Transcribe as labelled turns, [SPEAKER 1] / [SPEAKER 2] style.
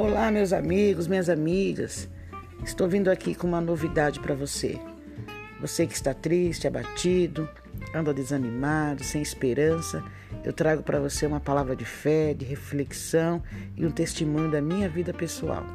[SPEAKER 1] Olá, meus amigos, minhas amigas. Estou vindo aqui com uma novidade para você. Você que está triste, abatido, anda desanimado, sem esperança, eu trago para você uma palavra de fé, de reflexão e um testemunho da minha vida pessoal.